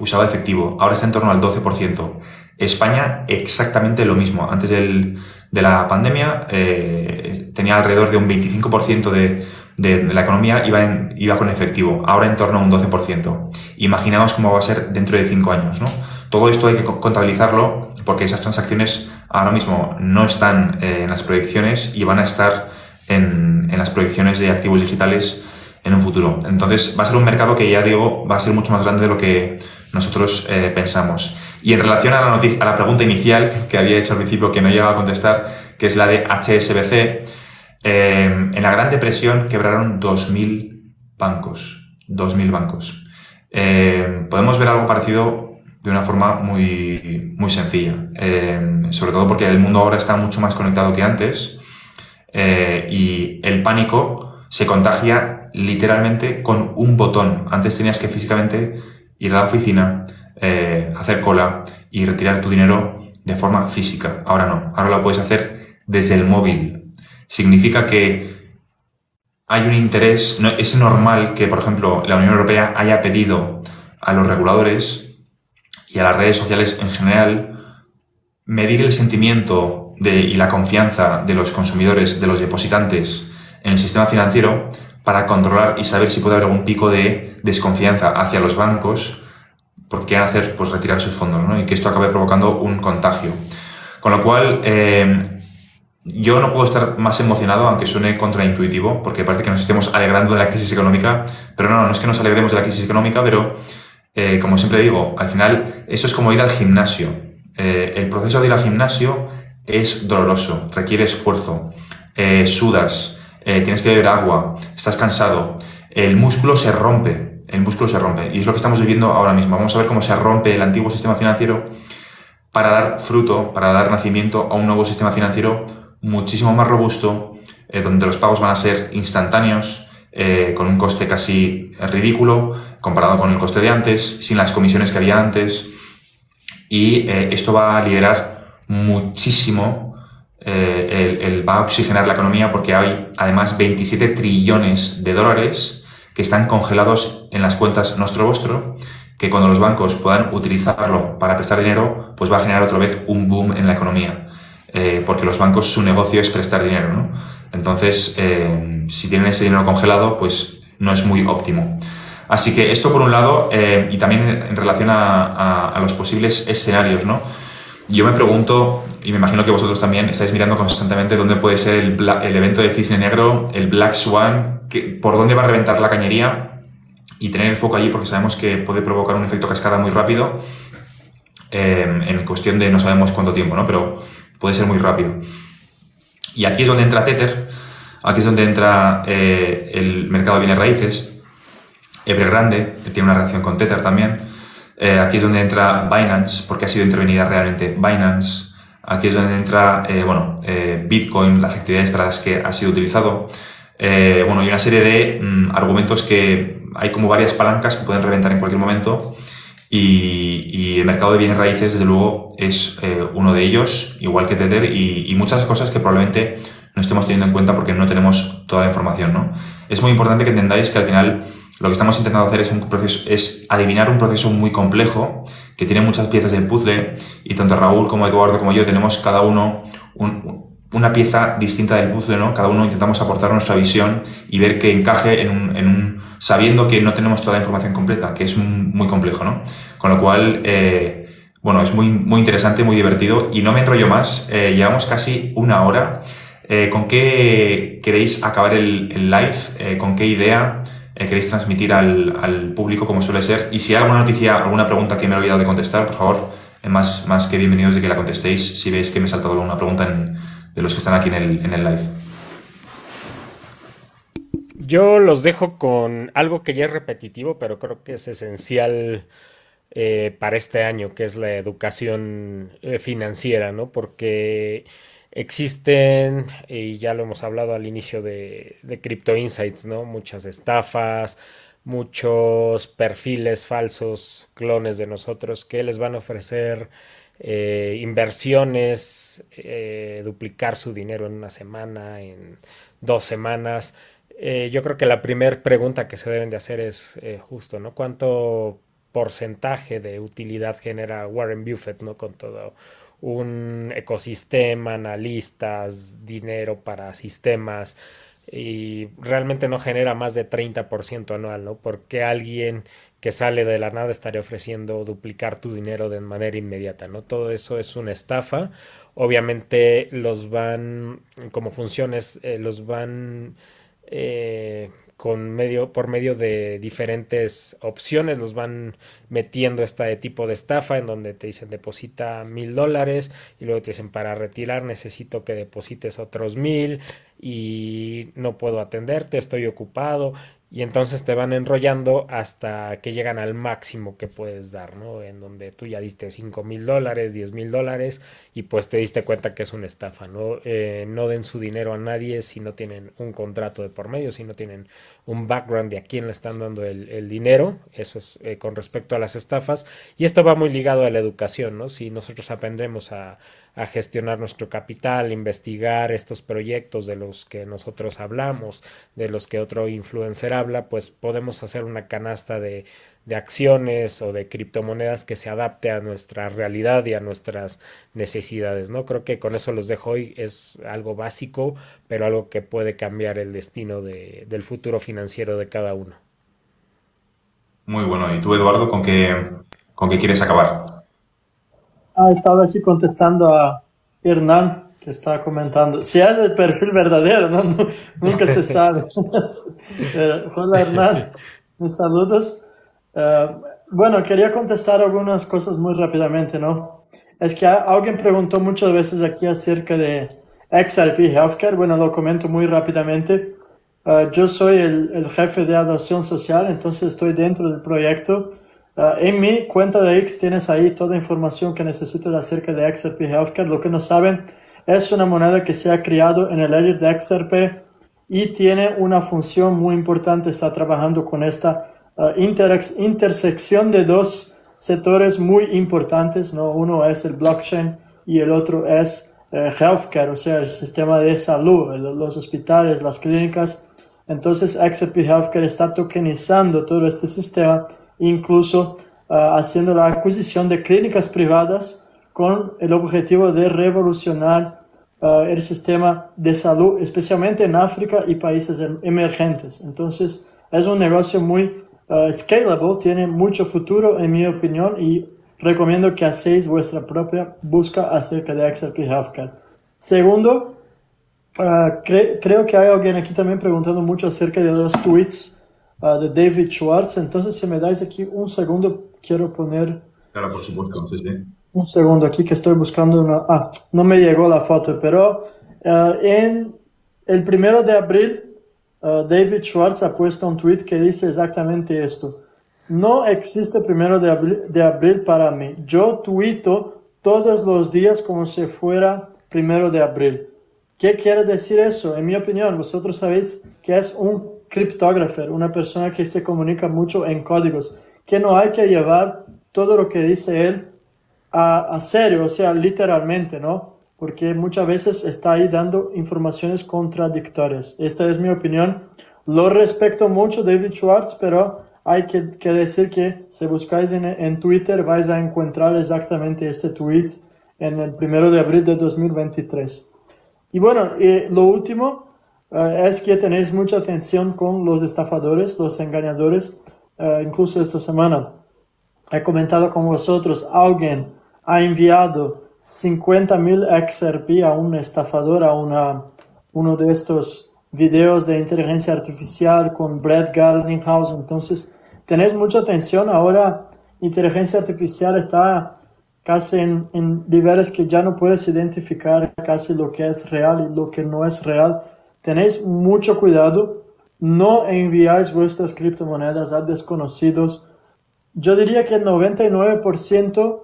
usaba efectivo, ahora está en torno al 12%. España exactamente lo mismo. Antes del, de la pandemia eh, tenía alrededor de un 25% de, de, la economía iba, en, iba con efectivo, ahora en torno a un 12%. Imaginaos cómo va a ser dentro de 5 años. ¿no? Todo esto hay que contabilizarlo porque esas transacciones ahora mismo no están eh, en las proyecciones y van a estar en, en las proyecciones de activos digitales en un futuro. Entonces va a ser un mercado que ya digo va a ser mucho más grande de lo que nosotros eh, pensamos. Y en relación a la, a la pregunta inicial que había hecho al principio que no llegaba a contestar, que es la de HSBC, eh, en la Gran Depresión quebraron 2.000 bancos. 2.000 bancos. Eh, podemos ver algo parecido de una forma muy, muy sencilla. sobre todo porque el mundo ahora está mucho más conectado que antes y el pánico se contagia literalmente con un botón. Antes tenías que físicamente ir a la oficina, eh, hacer cola y retirar tu dinero de forma física. Ahora no, ahora lo puedes hacer desde el móvil. Significa que hay un interés, no, es normal que, por ejemplo, la Unión Europea haya pedido a los reguladores y a las redes sociales en general medir el sentimiento de, y la confianza de los consumidores, de los depositantes en el sistema financiero para controlar y saber si puede haber algún pico de desconfianza hacia los bancos porque quieren hacer, pues retirar sus fondos, ¿no? Y que esto acabe provocando un contagio. Con lo cual, eh, yo no puedo estar más emocionado, aunque suene contraintuitivo, porque parece que nos estemos alegrando de la crisis económica, pero no, no es que nos alegremos de la crisis económica, pero eh, como siempre digo, al final eso es como ir al gimnasio. Eh, el proceso de ir al gimnasio es doloroso, requiere esfuerzo, sudas, eh, tienes que beber agua, estás cansado, el músculo se rompe, el músculo se rompe. Y es lo que estamos viviendo ahora mismo. Vamos a ver cómo se rompe el antiguo sistema financiero para dar fruto, para dar nacimiento a un nuevo sistema financiero muchísimo más robusto, donde los pagos van a ser instantáneos, eh, con un coste casi ridículo comparado con el coste de antes, sin las comisiones que había antes. Y eh, esto va a liberar muchísimo, el, va a oxigenar la economía porque hay además 27 trillones de dólares que están congelados en las cuentas nuestro vuestro que cuando los bancos puedan utilizarlo para prestar dinero, pues va a generar otra vez un boom en la economía. Eh, porque los bancos su negocio es prestar dinero, ¿no? Entonces, eh, si tienen ese dinero congelado, pues no es muy óptimo. Así que esto por un lado, eh, y también en relación a, los posibles escenarios, ¿no? Yo me pregunto, y me imagino que vosotros también estáis mirando constantemente dónde puede ser el, evento de cisne negro, el Black Swan, que, por dónde va a reventar la cañería y tener el foco allí porque sabemos que puede provocar un efecto cascada muy rápido en cuestión de no sabemos cuánto tiempo, ¿no? Pero puede ser muy rápido. Y aquí es donde entra Tether, aquí es donde entra eh, el mercado de bienes raíces, Evergrande, que tiene una relación con Tether también, eh, aquí es donde entra Binance, porque ha sido intervenida realmente Binance, aquí es donde entra, eh, bueno, Bitcoin, las actividades para las que ha sido utilizado, bueno, y una serie de mm, argumentos que hay como varias palancas que pueden reventar en cualquier momento y, el mercado de bienes raíces, desde luego, es eh, uno de ellos, igual que Tether, y, muchas cosas que probablemente no estemos teniendo en cuenta porque no tenemos toda la información, ¿no? Es muy importante que entendáis que al final lo que estamos intentando hacer es un proceso, es adivinar un proceso muy complejo que tiene muchas piezas del puzzle y tanto Raúl como Eduardo como yo tenemos cada uno un, una pieza distinta del puzzle, ¿no? Cada uno intentamos aportar nuestra visión y ver que encaje en un, en un sabiendo que no tenemos toda la información completa, que es muy complejo, ¿no? Con lo cual, eh, bueno, es muy, muy interesante, muy divertido y no me enrollo más. Eh, llevamos casi una hora. Eh, ¿Con qué queréis acabar el, el live? Eh, ¿Con qué idea eh, queréis transmitir al, al, público como suele ser? Y si hay alguna noticia, alguna pregunta que me he olvidado de contestar, por favor, más, más que bienvenidos de que la contestéis si veis que me he saltado alguna pregunta en, de los que están aquí en el, en el live. Yo los dejo con algo que ya es repetitivo, pero creo que es esencial eh, para este año, que es la educación eh, financiera, ¿no? Porque existen, y ya lo hemos hablado al inicio de, de Crypto Insights, ¿no? Muchas estafas, muchos perfiles falsos, clones de nosotros, que les van a ofrecer eh, inversiones, eh, duplicar su dinero en una semana, en dos semanas. Eh, yo creo que la primera pregunta que se deben de hacer es justo, ¿no? ¿Cuánto porcentaje de utilidad genera Warren Buffett, ¿no? Con todo un ecosistema, analistas, dinero para sistemas y realmente no genera más de 30% anual, ¿no? Porque alguien que sale de la nada estaría ofreciendo duplicar tu dinero de manera inmediata, ¿no? Todo eso es una estafa. Obviamente los van, como funciones, eh, los van eh, con medio, por medio de diferentes opciones, los van metiendo este tipo de estafa en donde te dicen deposita mil dólares y luego te dicen para retirar necesito que deposites otros mil y no puedo atenderte, estoy ocupado y entonces te van enrollando hasta que llegan al máximo que puedes dar, ¿no? En donde tú ya diste 5 mil dólares, 10 mil dólares y pues te diste cuenta que es una estafa, ¿no? Eh, no den su dinero a nadie si no tienen un contrato de por medio, si no tienen un background de a quién le están dando el, dinero, eso es eh, con respecto a las estafas y esto va muy ligado a la educación, ¿no? Si nosotros aprendemos a a gestionar nuestro capital, investigar estos proyectos de los que nosotros hablamos, de los que otro influencer habla, pues podemos hacer una canasta de, de acciones o de criptomonedas que se adapte a nuestra realidad y a nuestras necesidades, ¿no? Creo que con eso los dejo hoy, es algo básico, pero algo que puede cambiar el destino de, del futuro financiero de cada uno. Muy bueno. ¿Y tú, Eduardo, con qué, con qué quieres acabar? Ah, estaba aquí contestando a Hernán, que está comentando. Si es el perfil verdadero, ¿no? nunca se sabe. Hola Hernán, mis saludos. Eh, bueno, quería contestar algunas cosas muy rápidamente, ¿no? Es que alguien preguntó muchas veces aquí acerca de XRP Healthcare. Bueno, lo comento muy rápidamente. Eh, yo soy el, el, jefe de adopción social, entonces estoy dentro del proyecto Ah, en mi cuenta de X tienes ahí toda la información que necesitas acerca de XRP Healthcare. Lo que no saben, es una moneda que se ha creado en el ledger de XRP y tiene una función muy importante. Está trabajando con esta ah, intersección de dos sectores muy importantes. ¿no? Uno es el blockchain y el otro es eh, healthcare, o sea, el sistema de salud, los hospitales, las clínicas. Entonces, XRP Healthcare está tokenizando todo este sistema incluso ah, haciendo la adquisición de clínicas privadas con el objetivo de revolucionar ah, el sistema de salud, especialmente en África y países em, emergentes. Entonces, es un negocio muy uh, scalable, tiene mucho futuro en mi opinión y recomiendo que hacéis vuestra propia busca acerca de XRP Healthcare. Segundo, creo que hay alguien aquí también preguntando mucho acerca de los tweets Ah, de David Schwartz. Entonces, si me dais aquí un segundo, quiero poner... Claro, por supuesto, sí, sí. Un segundo aquí que estoy buscando una... Ah, no me llegó la foto, pero ah, en el primero de abril, David Schwartz ha puesto un tweet que dice exactamente esto. No existe primero de abril, de abril para mí. Yo tuito todos los días como si fuera primero de abril. ¿Qué quiere decir eso? En mi opinión, vosotros sabéis que es un criptógrafo, una persona que se comunica mucho en códigos, que no hay que llevar todo lo que dice él a, a serio, o sea, literalmente, ¿no? Porque muchas veces está ahí dando informaciones contradictorias. Esta es mi opinión. Lo respeto mucho, David Schwartz, pero hay que, que decir que si buscáis en, en, Twitter vais a encontrar exactamente este tweet en el primero de abril de 2023. Y bueno, y lo último, eh, es que tenéis mucha atención con los estafadores, los engañadores. Eh, incluso esta semana he comentado con vosotros, alguien ha enviado 50 mil XRP a un estafador, a una, uno de estos videos de inteligencia artificial con Brad House. Entonces, tenéis mucha atención. Ahora, inteligencia artificial está casi en, en niveles que ya no puedes identificar casi lo que es real y lo que no es real Tenéis mucho cuidado, no enviáis vuestras criptomonedas a desconocidos. Yo diría que el 99%,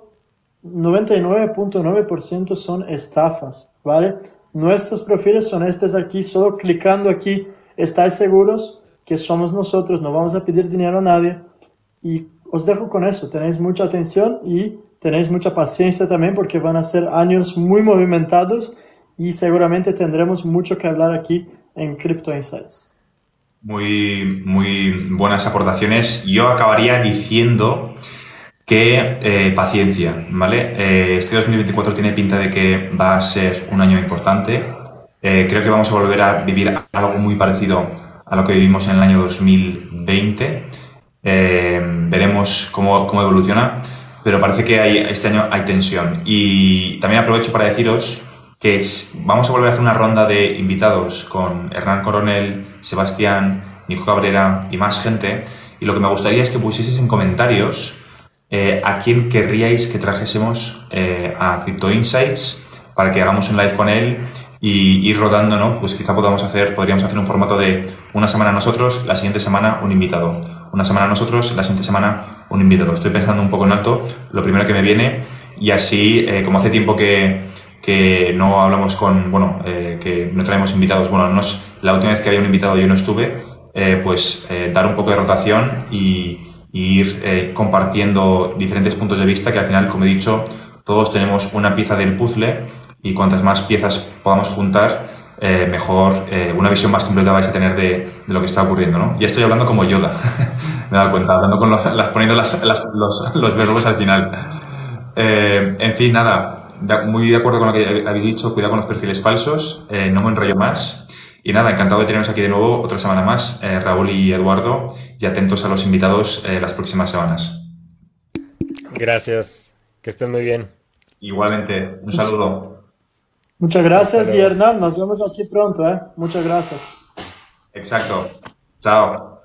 99.9% son estafas, ¿vale? Nuestros perfiles son estos aquí, solo clicando aquí, estáis seguros que somos nosotros, no vamos a pedir dinero a nadie. Y os dejo con eso, tenéis mucha atención y tenéis mucha paciencia también porque van a ser años muy movimentados y seguramente tendremos mucho que hablar aquí en Crypto Insights. Muy, muy buenas aportaciones. Yo acabaría diciendo que eh, paciencia, ¿vale? Eh, este 2024 tiene pinta de que va a ser un año importante. Eh, creo que vamos a volver a vivir algo muy parecido a lo que vivimos en el año 2020. veremos cómo, cómo evoluciona, pero parece que hay, este año hay tensión. Y también aprovecho para deciros que vamos a volver a hacer una ronda de invitados con Hernán Coronel, Sebastián, Nico Cabrera y más gente. Y lo que me gustaría es que pusieseis en comentarios eh, a quién querríais que trajésemos eh, a Crypto Insights para que hagamos un live con él y ir rodando, ¿no? Pues quizá podamos hacer, podríamos hacer un formato de una semana nosotros, la siguiente semana un invitado. Una semana nosotros, la siguiente semana un invitado. Estoy pensando un poco en alto, lo primero que me viene, y así, eh, como hace tiempo que, que no hablamos con, bueno, eh, que no traemos invitados, bueno, no la última vez que había un invitado yo no estuve, eh, pues eh, dar un poco de rotación y, ir compartiendo diferentes puntos de vista que al final, como he dicho, todos tenemos una pieza del puzzle y cuantas más piezas podamos juntar, mejor, una visión más completa vais a tener de, lo que está ocurriendo, ¿no? Ya estoy hablando como Yoda, me he dado cuenta, hablando con las, poniendo las, los, los verbos al final. en fin, nada, muy de acuerdo con lo que habéis dicho, cuidado con los perfiles falsos, eh, no me enrollo más. Y nada, encantado de teneros aquí de nuevo otra semana más, eh, Raúl y Eduardo, y atentos a los invitados eh, las próximas semanas. Gracias, que estén muy bien. Igualmente, un saludo. Muchas gracias y Hernán, nos vemos aquí pronto, ¿eh? Muchas gracias. Exacto. Chao.